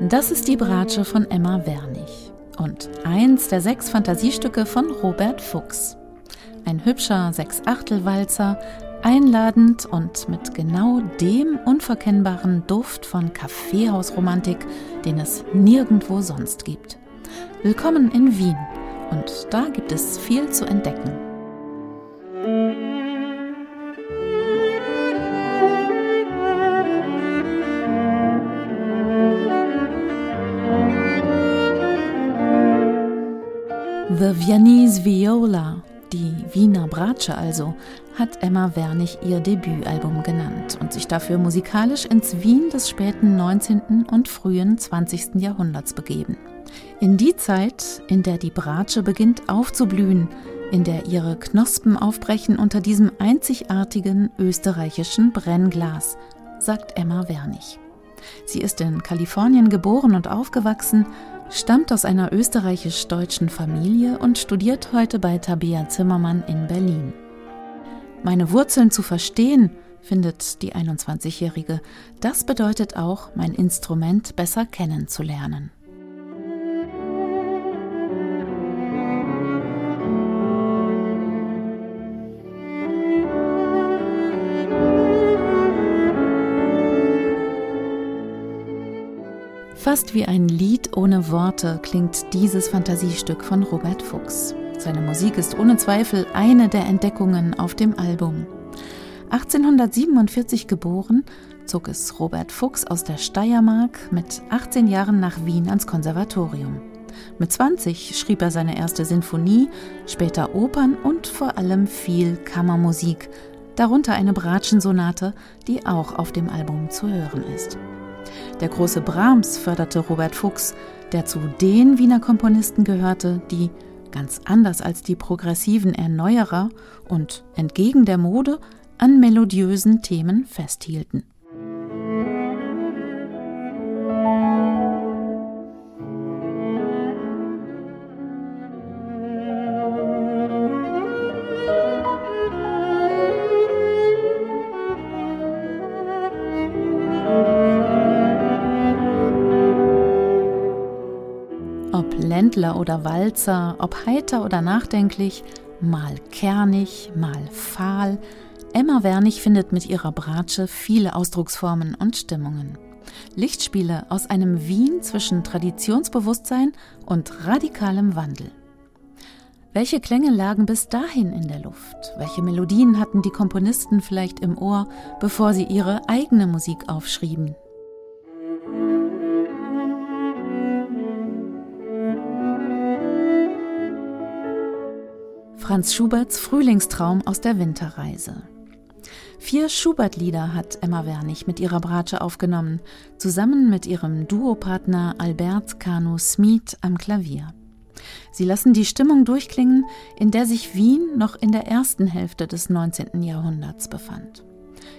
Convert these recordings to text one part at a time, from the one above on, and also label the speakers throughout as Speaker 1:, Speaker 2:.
Speaker 1: Das ist die Bratsche von Emma Wernig und eins der sechs Fantasiestücke von Robert Fuchs. Ein hübscher Sechsachtelwalzer, einladend und mit genau dem unverkennbaren Duft von Kaffeehausromantik, den es nirgendwo sonst gibt. Willkommen in Wien und da gibt es viel zu entdecken. The Viennese Viola, die Wiener Bratsche also, hat Emma Wernig ihr Debütalbum genannt und sich dafür musikalisch ins Wien des späten 19. und frühen 20. Jahrhunderts begeben. In die Zeit, in der die Bratsche beginnt aufzublühen, in der ihre Knospen aufbrechen unter diesem einzigartigen österreichischen Brennglas, sagt Emma Wernig. Sie ist in Kalifornien geboren und aufgewachsen, stammt aus einer österreichisch-deutschen Familie und studiert heute bei Tabea Zimmermann in Berlin. Meine Wurzeln zu verstehen, findet die 21-Jährige, das bedeutet auch, mein Instrument besser kennenzulernen. Fast wie ein Lied ohne Worte klingt dieses Fantasiestück von Robert Fuchs. Seine Musik ist ohne Zweifel eine der Entdeckungen auf dem Album. 1847 geboren, zog es Robert Fuchs aus der Steiermark mit 18 Jahren nach Wien ans Konservatorium. Mit 20 schrieb er seine erste Sinfonie, später Opern und vor allem viel Kammermusik, darunter eine Bratschensonate, die auch auf dem Album zu hören ist. Der große Brahms förderte Robert Fuchs, der zu den Wiener Komponisten gehörte, die, ganz anders als die progressiven Erneuerer und entgegen der Mode, an melodiösen Themen festhielten. Ländler oder Walzer, ob heiter oder nachdenklich, mal kernig, mal fahl, Emma Wernig findet mit ihrer Bratsche viele Ausdrucksformen und Stimmungen. Lichtspiele aus einem Wien zwischen Traditionsbewusstsein und radikalem Wandel. Welche Klänge lagen bis dahin in der Luft? Welche Melodien hatten die Komponisten vielleicht im Ohr, bevor sie ihre eigene Musik aufschrieben? Franz Schuberts Frühlingstraum aus der Winterreise. Vier Schubert-Lieder hat Emma Wernig mit ihrer Bratsche aufgenommen, zusammen mit ihrem Duopartner Albert Kanu Smith am Klavier. Sie lassen die Stimmung durchklingen, in der sich Wien noch in der ersten Hälfte des 19. Jahrhunderts befand.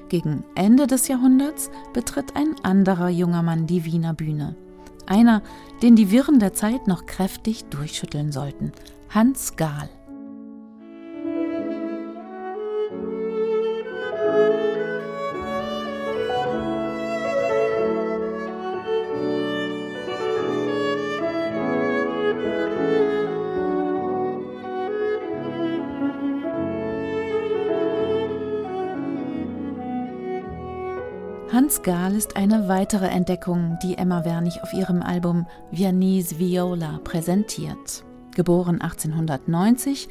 Speaker 1: Gegen Ende des Jahrhunderts betritt ein anderer junger Mann die Wiener Bühne. Einer, den die Wirren der Zeit noch kräftig durchschütteln sollten. Hans Gahl. Hans Gahl ist eine weitere Entdeckung, die Emma Wernig auf ihrem Album Viennese Viola präsentiert. Geboren 1890,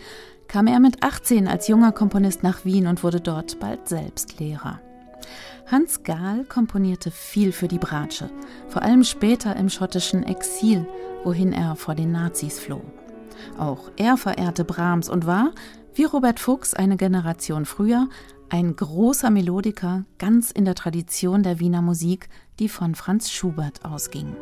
Speaker 1: kam er mit 18 als junger Komponist nach Wien und wurde dort bald selbst Lehrer. Hans Gahl komponierte viel für die Bratsche, vor allem später im schottischen Exil, wohin er vor den Nazis floh. Auch er verehrte Brahms und war, wie Robert Fuchs eine Generation früher, ein großer Melodiker, ganz in der Tradition der Wiener Musik, die von Franz Schubert ausging.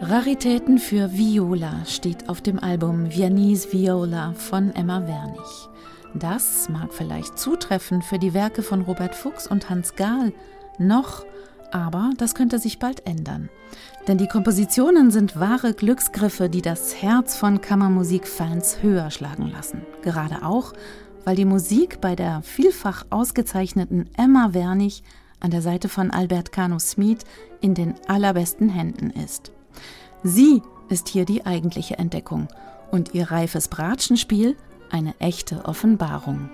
Speaker 1: Raritäten für Viola steht auf dem Album Viennese Viola von Emma Wernig. Das mag vielleicht zutreffen für die Werke von Robert Fuchs und Hans Gahl, noch aber das könnte sich bald ändern. Denn die Kompositionen sind wahre Glücksgriffe, die das Herz von Kammermusikfans höher schlagen lassen. Gerade auch, weil die Musik bei der vielfach ausgezeichneten Emma Wernig an der Seite von Albert Kano Smith in den allerbesten Händen ist. Sie ist hier die eigentliche Entdeckung und ihr reifes Bratschenspiel eine echte Offenbarung.